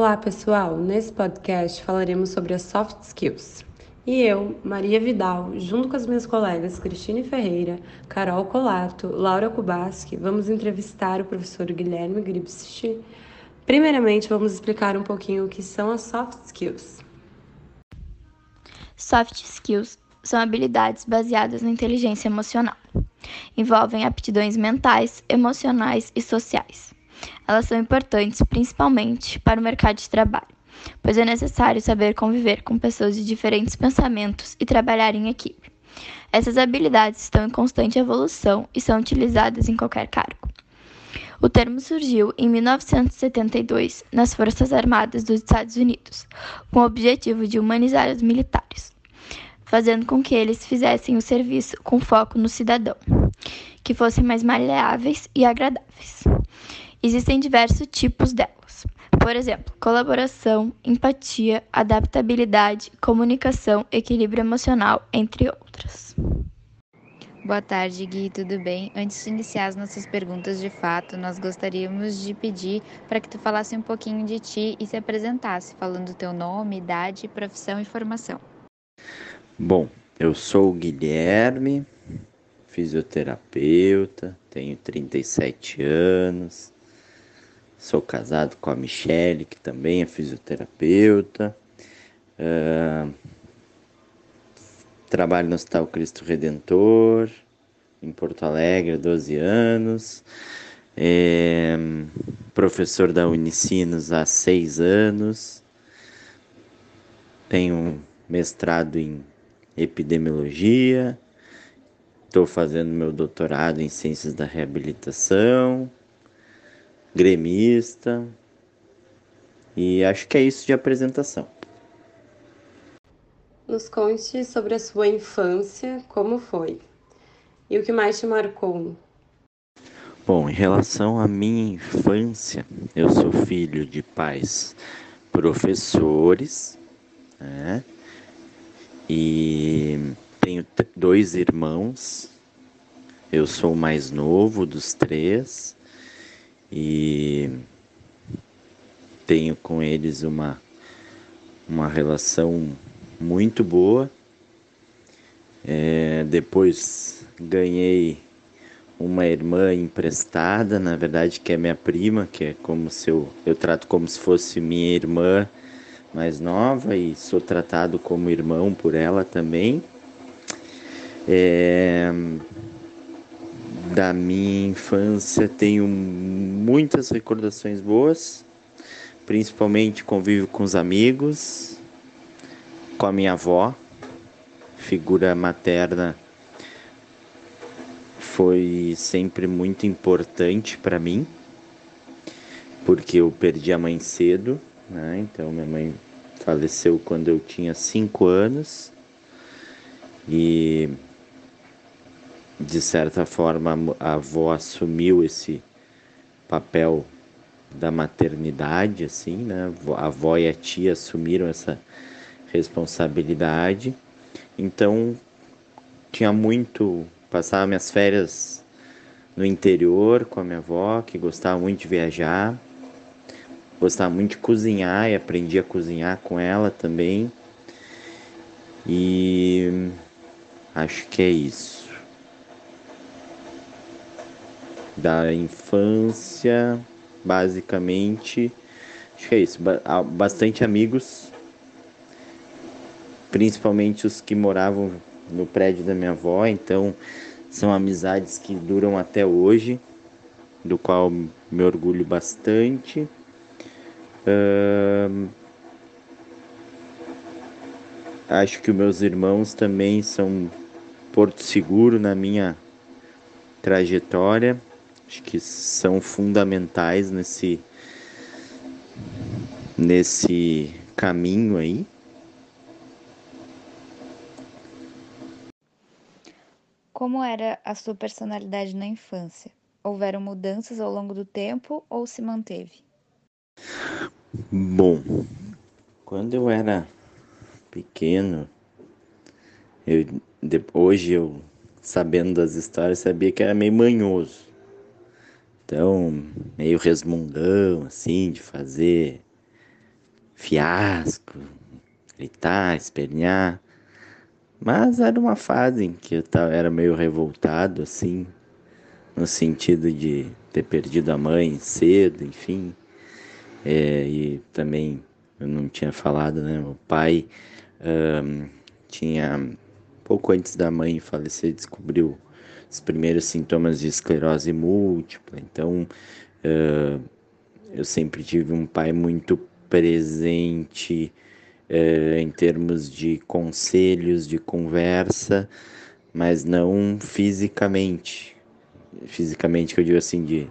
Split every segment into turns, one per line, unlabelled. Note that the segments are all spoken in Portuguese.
Olá, pessoal! Nesse podcast falaremos sobre as soft skills. E eu, Maria Vidal, junto com as minhas colegas Cristine Ferreira, Carol Colato, Laura Kubaski, vamos entrevistar o professor Guilherme Gripsich. Primeiramente, vamos explicar um pouquinho o que são as soft skills.
Soft skills são habilidades baseadas na inteligência emocional. Envolvem aptidões mentais, emocionais e sociais. Elas são importantes principalmente para o mercado de trabalho, pois é necessário saber conviver com pessoas de diferentes pensamentos e trabalhar em equipe. Essas habilidades estão em constante evolução e são utilizadas em qualquer cargo. O termo surgiu em 1972 nas Forças Armadas dos Estados Unidos, com o objetivo de humanizar os militares, fazendo com que eles fizessem o serviço com foco no cidadão, que fossem mais maleáveis e agradáveis. Existem diversos tipos delas. Por exemplo, colaboração, empatia, adaptabilidade, comunicação, equilíbrio emocional, entre outras.
Boa tarde, Gui, tudo bem? Antes de iniciar as nossas perguntas de fato, nós gostaríamos de pedir para que tu falasse um pouquinho de ti e se apresentasse, falando teu nome, idade, profissão e formação.
Bom, eu sou o Guilherme, fisioterapeuta, tenho 37 anos, Sou casado com a Michele, que também é fisioterapeuta. Uh, trabalho no Hospital Cristo Redentor, em Porto Alegre, há 12 anos. É, professor da Unicinos há seis anos. Tenho mestrado em epidemiologia. Estou fazendo meu doutorado em ciências da reabilitação gremista. E acho que é isso de apresentação.
Nos conte sobre a sua infância, como foi? E o que mais te marcou?
Bom, em relação à minha infância, eu sou filho de pais professores, né? E tenho dois irmãos. Eu sou o mais novo dos três e tenho com eles uma, uma relação muito boa. É, depois ganhei uma irmã emprestada, na verdade que é minha prima, que é como se eu, eu trato como se fosse minha irmã mais nova e sou tratado como irmão por ela também. É, da minha infância tenho muitas recordações boas, principalmente convívio com os amigos, com a minha avó, figura materna foi sempre muito importante para mim, porque eu perdi a mãe cedo, né? Então minha mãe faleceu quando eu tinha cinco anos e de certa forma a avó assumiu esse papel da maternidade, assim, né? A avó e a tia assumiram essa responsabilidade. Então tinha muito, passava minhas férias no interior com a minha avó, que gostava muito de viajar, gostava muito de cozinhar e aprendi a cozinhar com ela também. E acho que é isso. Da infância, basicamente. Acho que é isso. Bastante amigos, principalmente os que moravam no prédio da minha avó, então são amizades que duram até hoje, do qual me orgulho bastante. Acho que os meus irmãos também são porto seguro na minha trajetória acho que são fundamentais nesse nesse caminho aí.
Como era a sua personalidade na infância? Houveram mudanças ao longo do tempo ou se manteve?
Bom, quando eu era pequeno, eu, hoje eu sabendo das histórias sabia que era meio manhoso. Então, meio resmungão, assim, de fazer fiasco, gritar, espernear. Mas era uma fase em que eu tava, era meio revoltado, assim, no sentido de ter perdido a mãe cedo, enfim. É, e também, eu não tinha falado, né? Meu pai um, tinha, pouco antes da mãe falecer, descobriu os primeiros sintomas de esclerose múltipla. Então, uh, eu sempre tive um pai muito presente é, em termos de conselhos, de conversa, mas não fisicamente. Fisicamente, que eu digo assim, de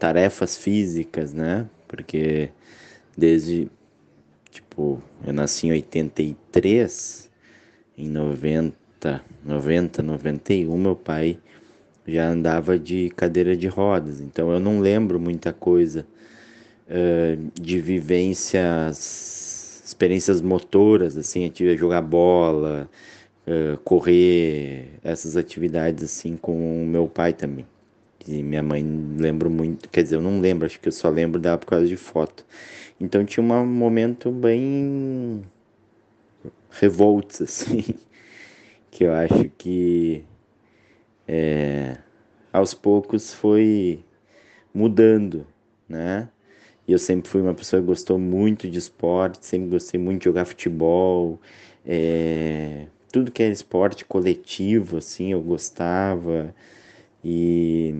tarefas físicas, né? Porque desde, tipo, eu nasci em 83, em 90, 90, 91, meu pai já andava de cadeira de rodas, então eu não lembro muita coisa uh, de vivências experiências motoras, assim, eu tive a jogar bola, uh, correr, essas atividades assim com o meu pai também. E minha mãe lembro muito, quer dizer, eu não lembro, acho que eu só lembro dela por causa de foto. Então tinha um momento bem revoltos, assim, que eu acho que é, aos poucos foi mudando, né? E eu sempre fui uma pessoa que gostou muito de esporte, sempre gostei muito de jogar futebol, é, tudo que era esporte coletivo, assim, eu gostava. E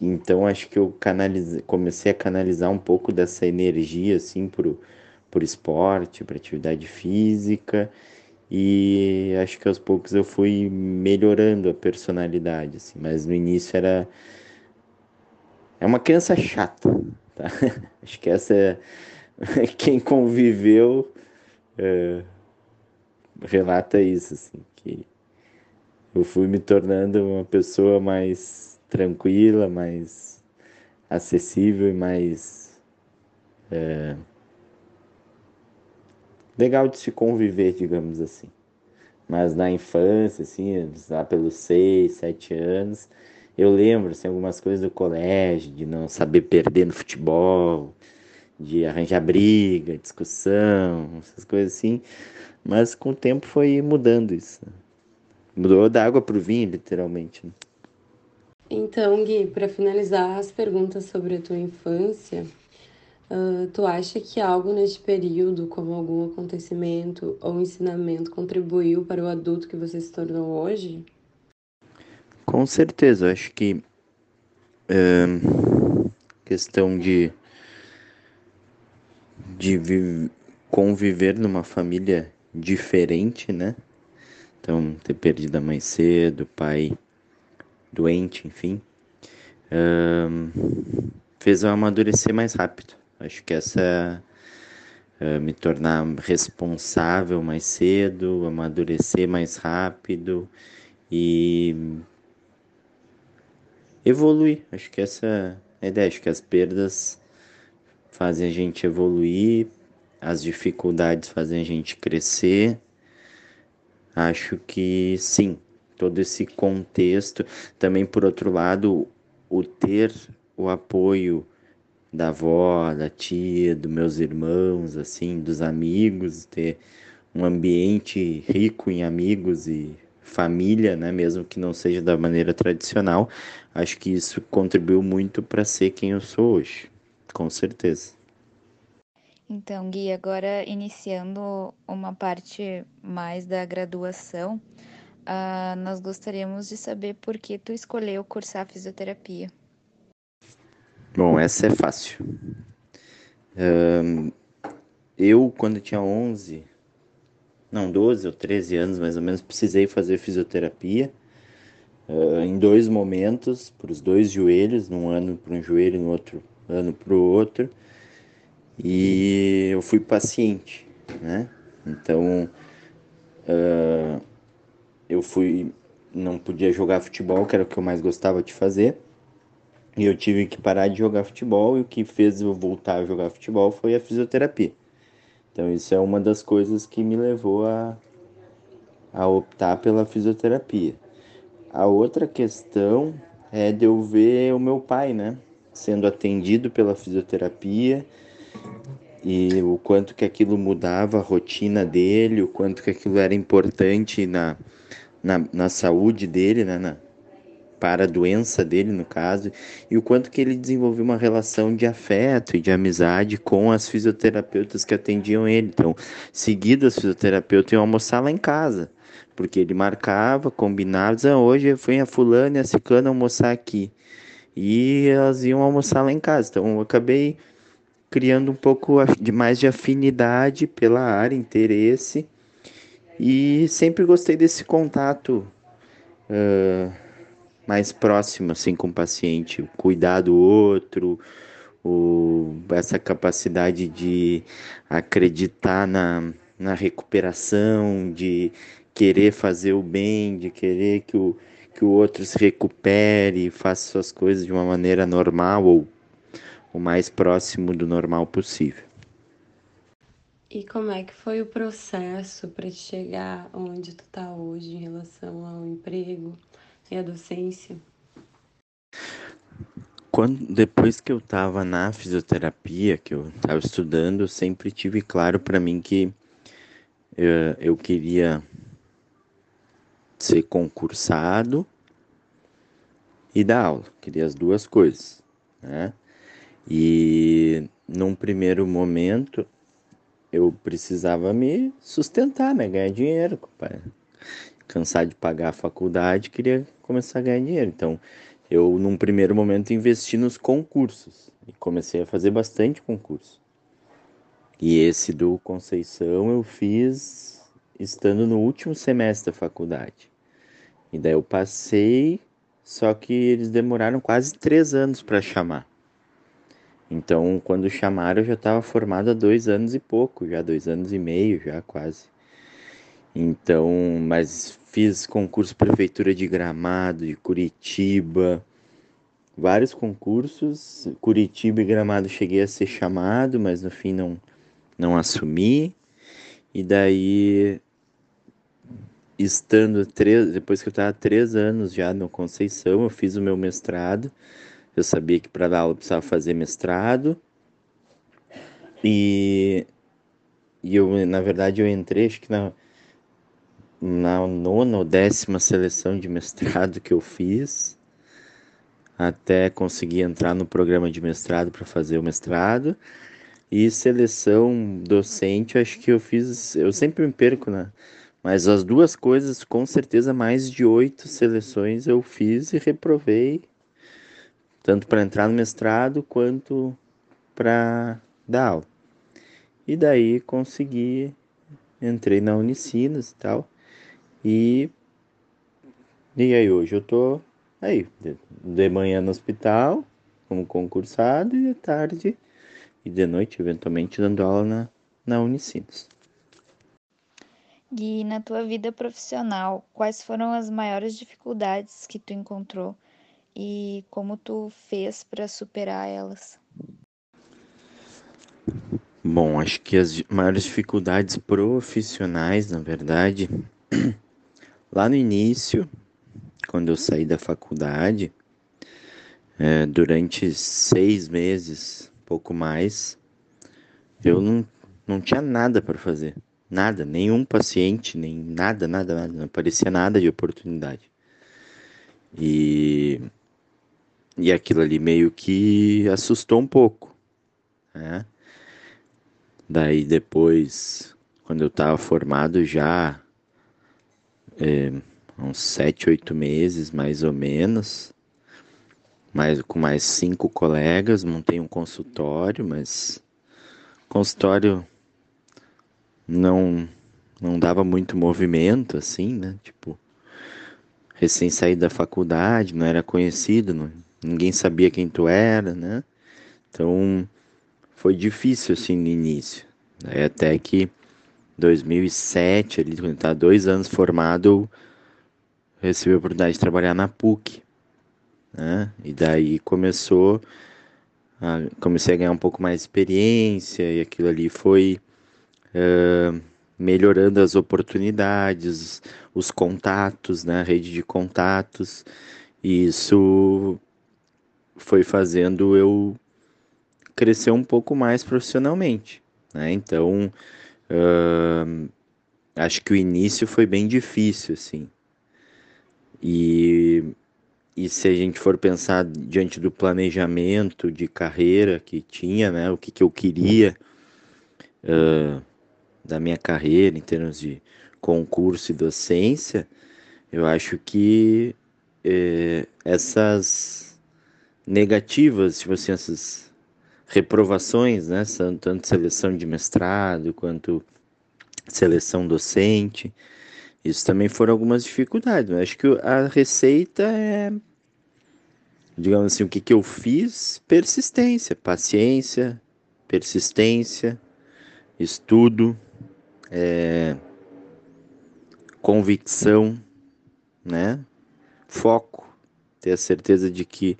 então acho que eu canalize, comecei a canalizar um pouco dessa energia assim pro, pro esporte, para atividade física e acho que aos poucos eu fui melhorando a personalidade assim, mas no início era é uma criança chata, tá? Acho que essa é quem conviveu é, relata isso, assim, que eu fui me tornando uma pessoa mais tranquila, mais acessível e mais é, legal de se conviver, digamos assim. Mas na infância, assim, lá pelos seis, sete anos, eu lembro assim, algumas coisas do colégio, de não saber perder no futebol, de arranjar briga, discussão, essas coisas assim. Mas com o tempo foi mudando isso. Mudou da água para o vinho, literalmente. Né?
Então, Gui, para finalizar as perguntas sobre a tua infância, uh, tu acha que algo neste período, como algum acontecimento ou ensinamento, contribuiu para o adulto que você se tornou hoje?
Com certeza, eu acho que é, questão de, de conviver numa família diferente, né? Então, ter perdido a mãe cedo, pai doente, enfim, fez eu amadurecer mais rápido. Acho que essa é, me tornar responsável mais cedo, amadurecer mais rápido e evoluir. Acho que essa é a ideia. Acho que as perdas fazem a gente evoluir, as dificuldades fazem a gente crescer. Acho que sim, todo esse contexto. Também, por outro lado, o ter o apoio da avó, da tia, dos meus irmãos, assim, dos amigos, ter um ambiente rico em amigos e família, né, mesmo que não seja da maneira tradicional, acho que isso contribuiu muito para ser quem eu sou hoje, com certeza.
Então, Gui, agora iniciando uma parte mais da graduação, uh, nós gostaríamos de saber por que tu escolheu cursar fisioterapia.
Bom, essa é fácil. Um, eu, quando tinha 11, não, 12 ou 13 anos mais ou menos, precisei fazer fisioterapia uh, em dois momentos, para os dois joelhos, num ano para um joelho e no outro ano para o outro. E eu fui paciente, né? Então, uh, eu fui, não podia jogar futebol, que era o que eu mais gostava de fazer. E eu tive que parar de jogar futebol, e o que fez eu voltar a jogar futebol foi a fisioterapia. Então isso é uma das coisas que me levou a, a optar pela fisioterapia. A outra questão é de eu ver o meu pai, né, sendo atendido pela fisioterapia e o quanto que aquilo mudava a rotina dele, o quanto que aquilo era importante na, na, na saúde dele, né, na, para a doença dele, no caso, e o quanto que ele desenvolveu uma relação de afeto e de amizade com as fisioterapeutas que atendiam ele. Então, seguido as fisioterapeutas iam almoçar lá em casa, porque ele marcava, combinava, dizia, ah, hoje foi a fulana e a ciclana almoçar aqui. E elas iam almoçar lá em casa. Então, eu acabei criando um pouco de mais de afinidade pela área, interesse, e sempre gostei desse contato uh, mais próximo assim com o paciente, o cuidar do outro, o, essa capacidade de acreditar na, na recuperação, de querer fazer o bem, de querer que o, que o outro se recupere, faça suas coisas de uma maneira normal ou o mais próximo do normal possível.
E como é que foi o processo para chegar onde tu está hoje em relação ao emprego e à docência?
Quando, depois que eu estava na fisioterapia, que eu estava estudando, eu sempre tive claro para mim que eu, eh, eu queria ser concursado e dar aula, queria as duas coisas, né? E num primeiro momento eu precisava me sustentar, né? Ganhar dinheiro. Cansar de pagar a faculdade, queria começar a ganhar dinheiro. Então, eu num primeiro momento investi nos concursos e comecei a fazer bastante concurso. E esse do Conceição eu fiz estando no último semestre da faculdade. E daí eu passei, só que eles demoraram quase três anos para chamar. Então, quando chamaram, eu já estava formado há dois anos e pouco, já dois anos e meio, já quase. Então, mas fiz concurso prefeitura de Gramado, de Curitiba, vários concursos. Curitiba e Gramado cheguei a ser chamado, mas no fim não não assumi. E daí, estando três, depois que eu estava três anos já no Conceição, eu fiz o meu mestrado. Eu sabia que para dar aula eu precisava fazer mestrado. E, e eu, na verdade, eu entrei, acho que na, na nona ou décima seleção de mestrado que eu fiz, até conseguir entrar no programa de mestrado para fazer o mestrado. E seleção docente, acho que eu fiz, eu sempre me perco, né? Mas as duas coisas, com certeza, mais de oito seleções eu fiz e reprovei tanto para entrar no mestrado quanto para dar aula. E daí consegui, entrei na Unicinos e tal. E, e aí hoje eu tô aí, de, de manhã no hospital, como concursado, e de tarde e de noite, eventualmente, dando aula na, na Unicinos.
E na tua vida profissional, quais foram as maiores dificuldades que tu encontrou e como tu fez para superar elas?
Bom, acho que as maiores dificuldades profissionais, na verdade, lá no início, quando eu saí da faculdade, é, durante seis meses, pouco mais, eu não, não tinha nada para fazer. Nada, nenhum paciente, nem nada, nada, nada, não aparecia nada de oportunidade. E e aquilo ali meio que assustou um pouco, né? Daí depois, quando eu estava formado já, é, uns sete, oito meses mais ou menos, mais, com mais cinco colegas, montei um consultório, mas consultório não não dava muito movimento assim, né? Tipo, recém saído da faculdade, não era conhecido, não, ninguém sabia quem tu era, né? Então foi difícil assim no início. Até que 2007, ali, quando estava dois anos formado, eu recebi a oportunidade de trabalhar na PUC. Né? E daí começou, a, comecei a ganhar um pouco mais de experiência e aquilo ali foi uh, melhorando as oportunidades, os contatos, né? a rede de contatos. E isso foi fazendo eu crescer um pouco mais profissionalmente. Né? Então, uh, acho que o início foi bem difícil, assim. E, e se a gente for pensar diante do planejamento de carreira que tinha, né, o que, que eu queria uh, da minha carreira em termos de concurso e docência, eu acho que eh, essas negativas, tipo assim, essas reprovações, né, tanto seleção de mestrado quanto seleção docente, isso também foram algumas dificuldades. Mas acho que a receita é, digamos assim, o que, que eu fiz? Persistência, paciência, persistência, estudo, é, convicção, né? Foco, ter a certeza de que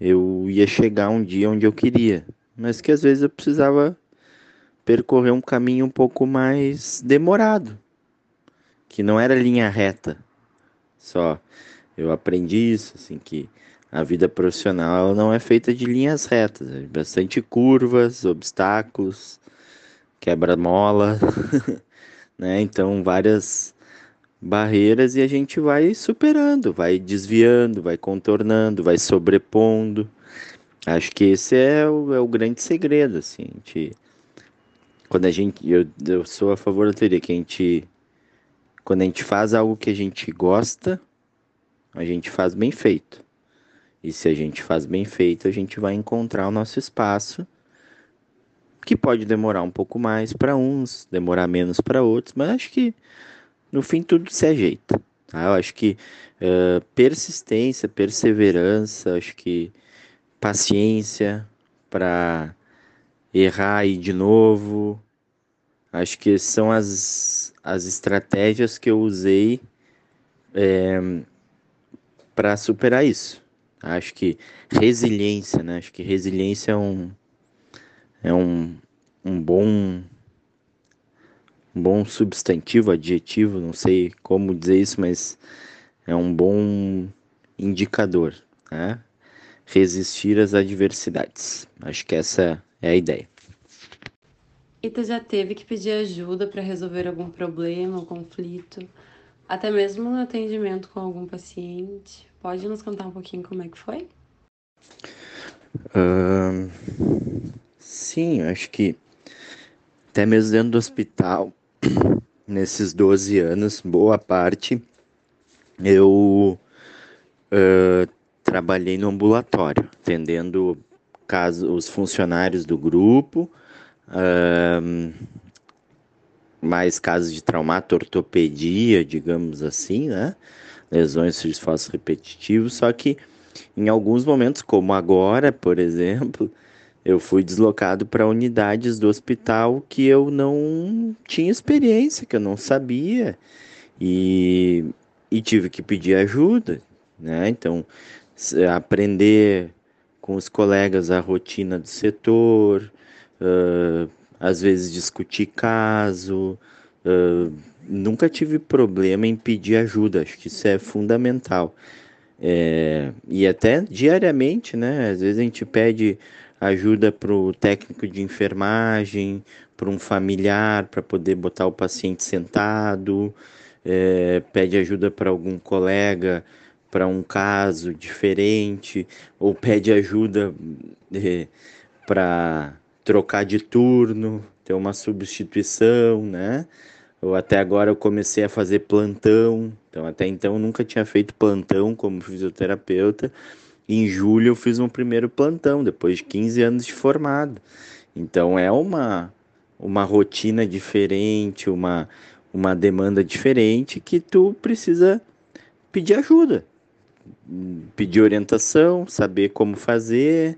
eu ia chegar um dia onde eu queria, mas que às vezes eu precisava percorrer um caminho um pouco mais demorado, que não era linha reta. Só eu aprendi isso, assim que a vida profissional não é feita de linhas retas, é bastante curvas, obstáculos, quebra-mola, né? Então várias barreiras e a gente vai superando, vai desviando, vai contornando, vai sobrepondo. Acho que esse é o, é o grande segredo, assim. A gente, quando a gente, eu, eu sou a favor da teoria que a gente, quando a gente faz algo que a gente gosta, a gente faz bem feito. E se a gente faz bem feito, a gente vai encontrar o nosso espaço, que pode demorar um pouco mais para uns, demorar menos para outros, mas acho que no fim tudo se ajeita. Tá? Eu acho que uh, persistência, perseverança, acho que paciência para errar e de novo. Acho que são as, as estratégias que eu usei é, eh, para superar isso. Acho que resiliência, né? Acho que resiliência é um, é um, um bom bom substantivo, adjetivo, não sei como dizer isso, mas é um bom indicador, né? Resistir às adversidades. Acho que essa é a ideia.
E tu já teve que pedir ajuda para resolver algum problema ou conflito, até mesmo no atendimento com algum paciente? Pode nos contar um pouquinho como é que foi?
Uh, sim, acho que até mesmo dentro do hospital nesses 12 anos, boa parte, eu uh, trabalhei no ambulatório, atendendo caso, os funcionários do grupo, uh, mais casos de traumato, ortopedia, digamos assim, né? Lesões de esforço repetitivo, só que em alguns momentos, como agora, por exemplo, eu fui deslocado para unidades do hospital que eu não tinha experiência, que eu não sabia, e, e tive que pedir ajuda, né? Então, aprender com os colegas a rotina do setor, uh, às vezes discutir caso, uh, nunca tive problema em pedir ajuda, acho que isso é fundamental. É, e até diariamente, né? Às vezes a gente pede ajuda para o técnico de enfermagem, para um familiar, para poder botar o paciente sentado, é, pede ajuda para algum colega para um caso diferente, ou pede ajuda é, para trocar de turno, ter uma substituição, né? Ou até agora eu comecei a fazer plantão, então até então nunca tinha feito plantão como fisioterapeuta em julho eu fiz um primeiro plantão, depois de 15 anos de formado. Então é uma, uma rotina diferente, uma, uma demanda diferente que tu precisa pedir ajuda, pedir orientação, saber como fazer,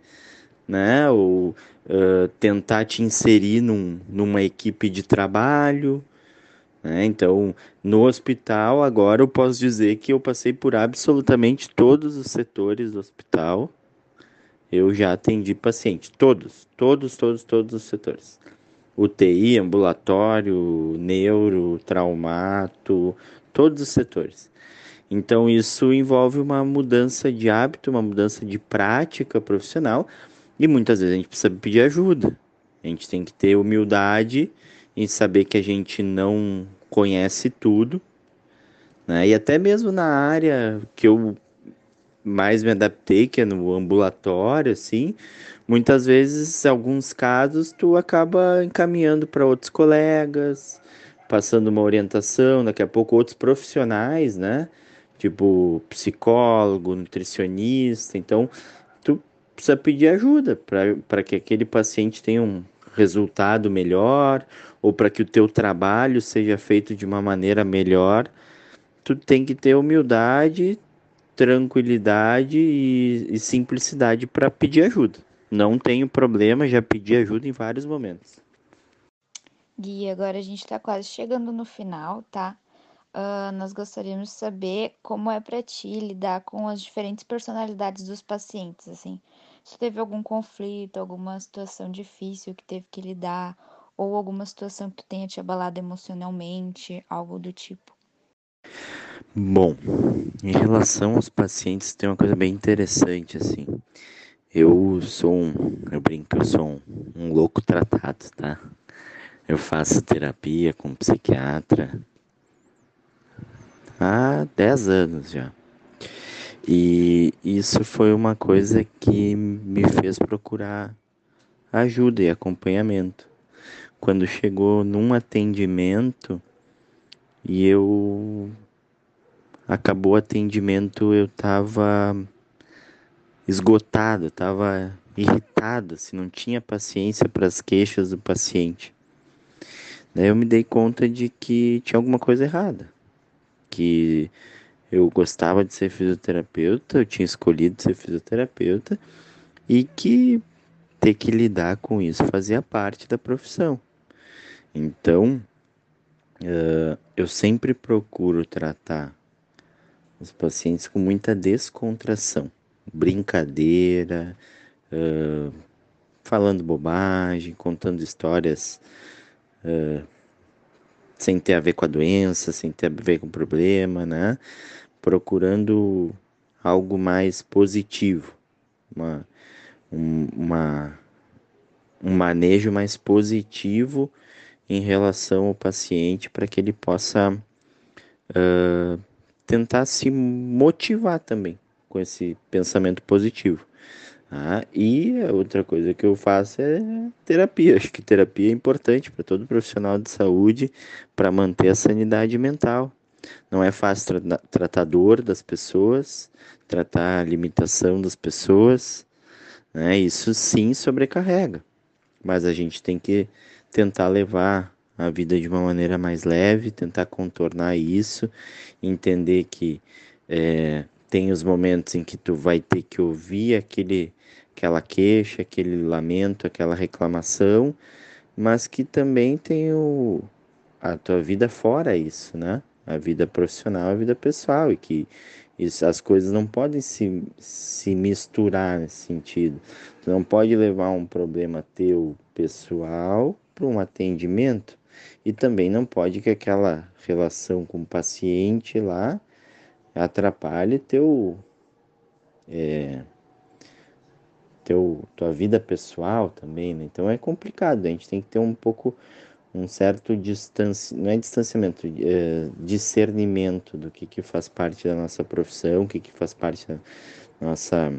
né? Ou uh, tentar te inserir num, numa equipe de trabalho. Né? Então, no hospital, agora eu posso dizer que eu passei por absolutamente todos os setores do hospital. Eu já atendi paciente, todos, todos, todos, todos os setores. UTI, ambulatório, neuro, traumato, todos os setores. Então, isso envolve uma mudança de hábito, uma mudança de prática profissional, E muitas vezes a gente precisa pedir ajuda. A gente tem que ter humildade em saber que a gente não conhece tudo. Né? E até mesmo na área que eu mais me adaptei, que é no ambulatório, assim, muitas vezes, em alguns casos, tu acaba encaminhando para outros colegas, passando uma orientação, daqui a pouco outros profissionais, né? Tipo psicólogo, nutricionista. Então, tu precisa pedir ajuda para que aquele paciente tenha um resultado melhor ou para que o teu trabalho seja feito de uma maneira melhor. Tu tem que ter humildade, tranquilidade e, e simplicidade para pedir ajuda. Não tenho problema, já pedi ajuda em vários momentos.
Gui, agora a gente está quase chegando no final, tá? Uh, nós gostaríamos de saber como é para ti lidar com as diferentes personalidades dos pacientes, assim. Se teve algum conflito, alguma situação difícil que teve que lidar, ou alguma situação que tenha te abalado emocionalmente, algo do tipo.
Bom, em relação aos pacientes, tem uma coisa bem interessante, assim. Eu sou um, eu brinco, eu sou um, um louco tratado, tá? Eu faço terapia com psiquiatra há 10 anos já. E isso foi uma coisa que me fez procurar ajuda e acompanhamento. Quando chegou num atendimento e eu acabou o atendimento, eu estava esgotado, estava irritado, se assim, não tinha paciência para as queixas do paciente. Daí eu me dei conta de que tinha alguma coisa errada, que eu gostava de ser fisioterapeuta, eu tinha escolhido ser fisioterapeuta e que ter que lidar com isso fazia parte da profissão. Então, uh, eu sempre procuro tratar os pacientes com muita descontração, brincadeira, uh, falando bobagem, contando histórias uh, sem ter a ver com a doença, sem ter a ver com o problema, né? Procurando algo mais positivo, uma, um, uma, um manejo mais positivo em relação ao paciente para que ele possa uh, tentar se motivar também com esse pensamento positivo. Ah, e outra coisa que eu faço é terapia. Acho que terapia é importante para todo profissional de saúde para manter a sanidade mental. Não é fácil tra tratar dor das pessoas, tratar a limitação das pessoas. Né? Isso sim sobrecarrega. Mas a gente tem que tentar levar a vida de uma maneira mais leve, tentar contornar isso, entender que é, tem os momentos em que tu vai ter que ouvir aquele, aquela queixa, aquele lamento, aquela reclamação, mas que também tem o, a tua vida fora isso, né? A vida profissional, a vida pessoal, e que isso, as coisas não podem se, se misturar nesse sentido. Tu não pode levar um problema teu pessoal para um atendimento e também não pode que aquela relação com o paciente lá atrapalhe teu, é, teu tua vida pessoal também, né? Então é complicado, a gente tem que ter um pouco um certo distância, não é distanciamento, é discernimento do que, que faz parte da nossa profissão, o que, que faz parte da nossa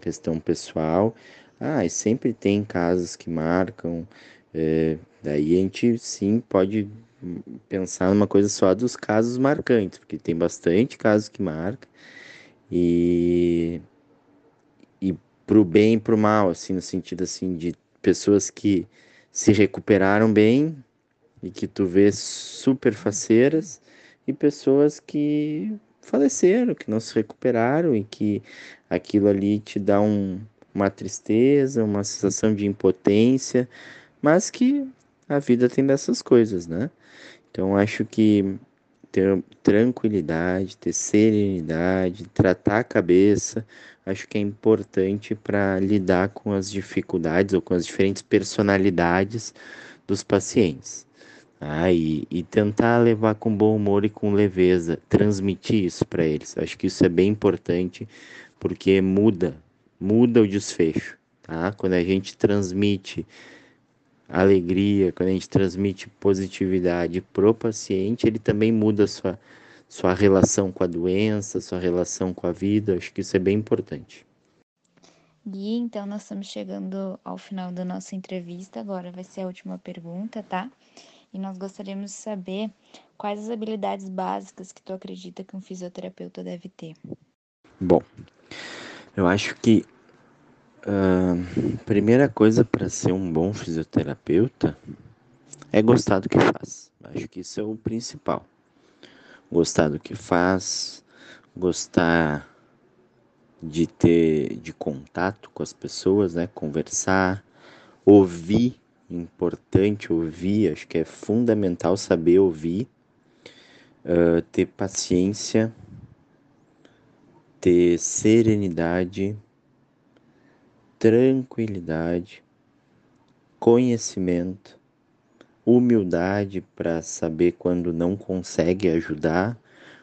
questão pessoal. Ah, e sempre tem casos que marcam, é, daí a gente sim pode pensar numa coisa só dos casos marcantes, porque tem bastante casos que marcam e e pro bem e pro mal, assim, no sentido assim de pessoas que se recuperaram bem e que tu vê super faceiras e pessoas que faleceram, que não se recuperaram e que aquilo ali te dá um, uma tristeza, uma sensação de impotência, mas que a vida tem dessas coisas, né? Então acho que ter tranquilidade, ter serenidade, tratar a cabeça, acho que é importante para lidar com as dificuldades ou com as diferentes personalidades dos pacientes. Ah, e, e tentar levar com bom humor e com leveza, transmitir isso para eles. Acho que isso é bem importante porque muda, muda o desfecho tá? Quando a gente transmite alegria, quando a gente transmite positividade pro paciente, ele também muda a sua, sua relação com a doença, sua relação com a vida. Acho que isso é bem importante.
Gui, então nós estamos chegando ao final da nossa entrevista. Agora vai ser a última pergunta, tá? E nós gostaríamos de saber quais as habilidades básicas que tu acredita que um fisioterapeuta deve ter.
Bom, eu acho que a primeira coisa para ser um bom fisioterapeuta é gostar do que faz. Acho que isso é o principal. Gostar do que faz, gostar de ter de contato com as pessoas, né? Conversar, ouvir, importante ouvir, acho que é fundamental saber ouvir, uh, ter paciência, ter serenidade, tranquilidade, conhecimento, humildade para saber quando não consegue ajudar,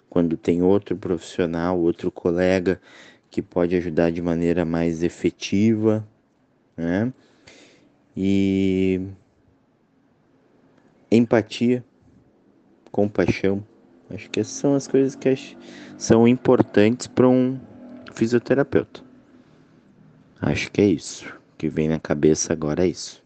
quando tem outro profissional, outro colega que pode ajudar de maneira mais efetiva, né? E empatia, compaixão. Acho que essas são as coisas que são importantes para um fisioterapeuta. Acho que é isso. O que vem na cabeça agora é isso.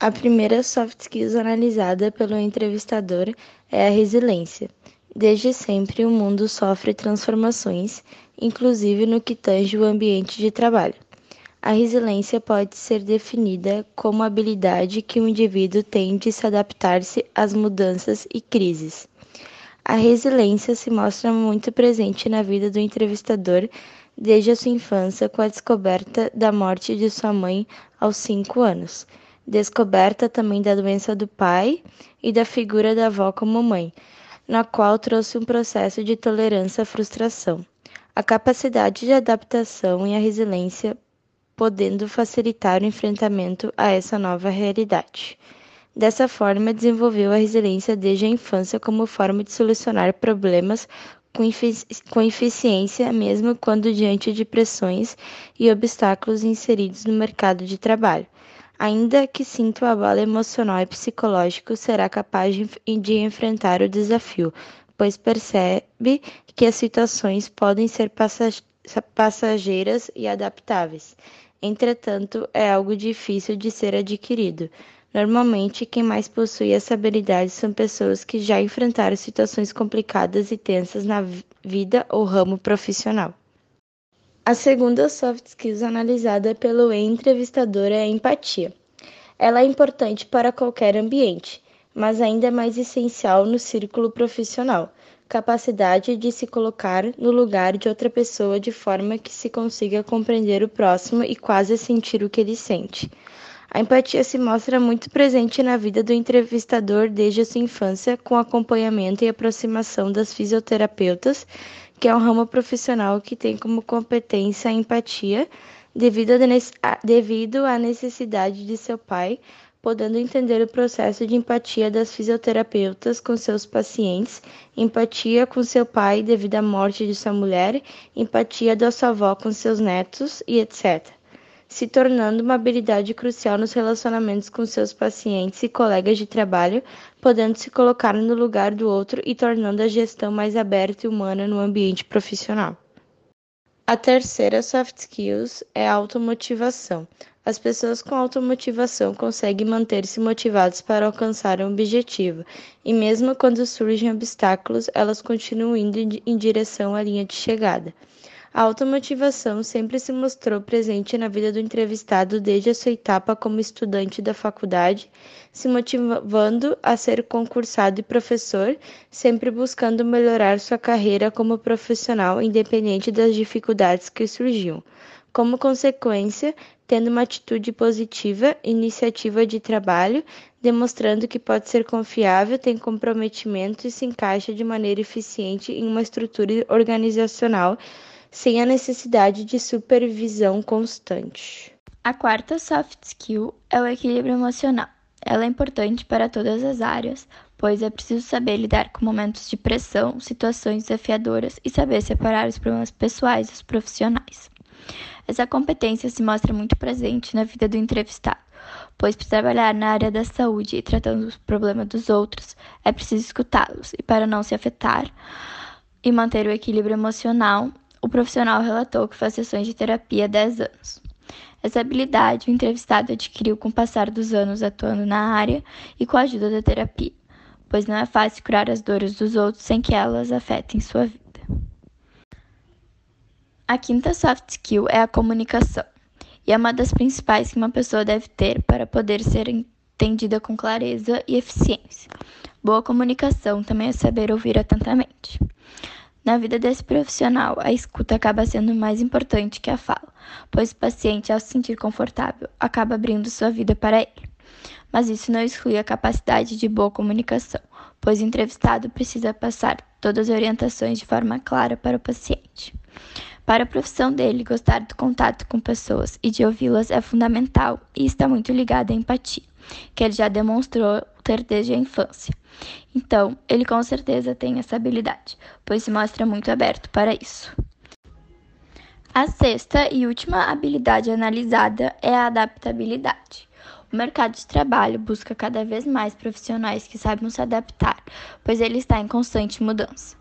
A primeira soft skills analisada pelo entrevistador é a resiliência. Desde sempre, o mundo sofre transformações, inclusive no que tange o ambiente de trabalho. A resiliência pode ser definida como a habilidade que o indivíduo tem de se adaptar-se às mudanças e crises. A resiliência se mostra muito presente na vida do entrevistador desde a sua infância, com a descoberta da morte de sua mãe aos cinco anos, descoberta também da doença do pai e da figura da avó como mãe na qual trouxe um processo de tolerância à frustração, a capacidade de adaptação e a resiliência, podendo facilitar o enfrentamento a essa nova realidade. Dessa forma, desenvolveu a resiliência desde a infância como forma de solucionar problemas com, com eficiência, mesmo quando diante de pressões e obstáculos inseridos no mercado de trabalho. Ainda que sinta o abalo emocional e psicológico, será capaz de enfrentar o desafio, pois percebe que as situações podem ser passageiras e adaptáveis. Entretanto, é algo difícil de ser adquirido. Normalmente, quem mais possui essa habilidade são pessoas que já enfrentaram situações complicadas e tensas na vida ou ramo profissional. A segunda soft skills analisada pelo entrevistador é a empatia. Ela é importante para qualquer ambiente, mas ainda é mais essencial no círculo profissional. Capacidade de se colocar no lugar de outra pessoa de forma que se consiga compreender o próximo e quase sentir o que ele sente. A empatia se mostra muito presente na vida do entrevistador desde a sua infância, com acompanhamento e aproximação das fisioterapeutas que é um ramo profissional que tem como competência a empatia, devido, à necessidade de seu pai, podendo entender o processo de empatia das fisioterapeutas com seus pacientes, empatia com seu pai devido à morte de sua mulher, empatia da sua avó com seus netos e etc se tornando uma habilidade crucial nos relacionamentos com seus pacientes e colegas de trabalho, podendo se colocar no lugar do outro e tornando a gestão mais aberta e humana no ambiente profissional. A terceira soft skills é a automotivação. As pessoas com automotivação conseguem manter-se motivadas para alcançar um objetivo, e mesmo quando surgem obstáculos, elas continuam indo em direção à linha de chegada. A automotivação sempre se mostrou presente na vida do entrevistado desde a sua etapa como estudante da faculdade, se motivando a ser concursado e professor, sempre buscando melhorar sua carreira como profissional, independente das dificuldades que surgiam. Como consequência, tendo uma atitude positiva, iniciativa de trabalho, demonstrando que pode ser confiável, tem comprometimento e se encaixa de maneira eficiente em uma estrutura organizacional sem a necessidade de supervisão constante.
A quarta soft skill é o equilíbrio emocional. Ela é importante para todas as áreas, pois é preciso saber lidar com momentos de pressão, situações desafiadoras e saber separar os problemas pessoais dos profissionais.
Essa competência se mostra muito presente na vida do entrevistado, pois para trabalhar na área da saúde e tratando os problemas dos outros, é preciso escutá-los, e para não se afetar e manter o equilíbrio emocional, o profissional relatou que faz sessões de terapia há 10 anos. Essa habilidade o entrevistado adquiriu com o passar dos anos atuando na área e com a ajuda da terapia, pois não é fácil curar as dores dos outros sem que elas afetem sua vida. A quinta soft skill é a comunicação, e é uma das principais que uma pessoa deve ter para poder ser entendida com clareza e eficiência. Boa comunicação também é saber ouvir atentamente. Na vida desse profissional, a escuta acaba sendo mais importante que a fala, pois o paciente, ao se sentir confortável, acaba abrindo sua vida para ele. Mas isso não exclui a capacidade de boa comunicação, pois o entrevistado precisa passar todas as orientações de forma clara para o paciente. Para a profissão dele, gostar do contato com pessoas e de ouvi-las é fundamental e está muito ligado à empatia, que ele já demonstrou ter desde a infância. Então, ele com certeza tem essa habilidade, pois se mostra muito aberto para isso. A sexta e última habilidade analisada é a adaptabilidade. O mercado de trabalho busca cada vez mais profissionais que saibam se adaptar, pois ele está em constante mudança.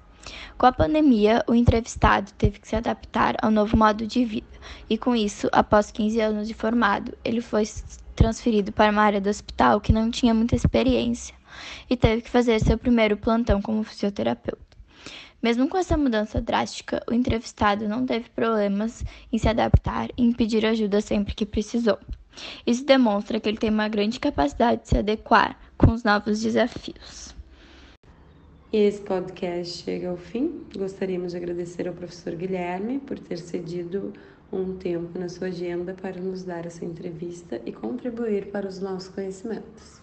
Com a pandemia, o entrevistado teve que se adaptar ao novo modo de vida, e com isso, após 15 anos de formado, ele foi transferido para uma área do hospital que não tinha muita experiência e teve que fazer seu primeiro plantão como fisioterapeuta. Mesmo com essa mudança drástica, o entrevistado não teve problemas em se adaptar e em pedir ajuda sempre que precisou. Isso demonstra que ele tem uma grande capacidade de se adequar com os novos desafios.
E esse podcast chega ao fim. Gostaríamos de agradecer ao professor Guilherme por ter cedido um tempo na sua agenda para nos dar essa entrevista e contribuir para os nossos conhecimentos.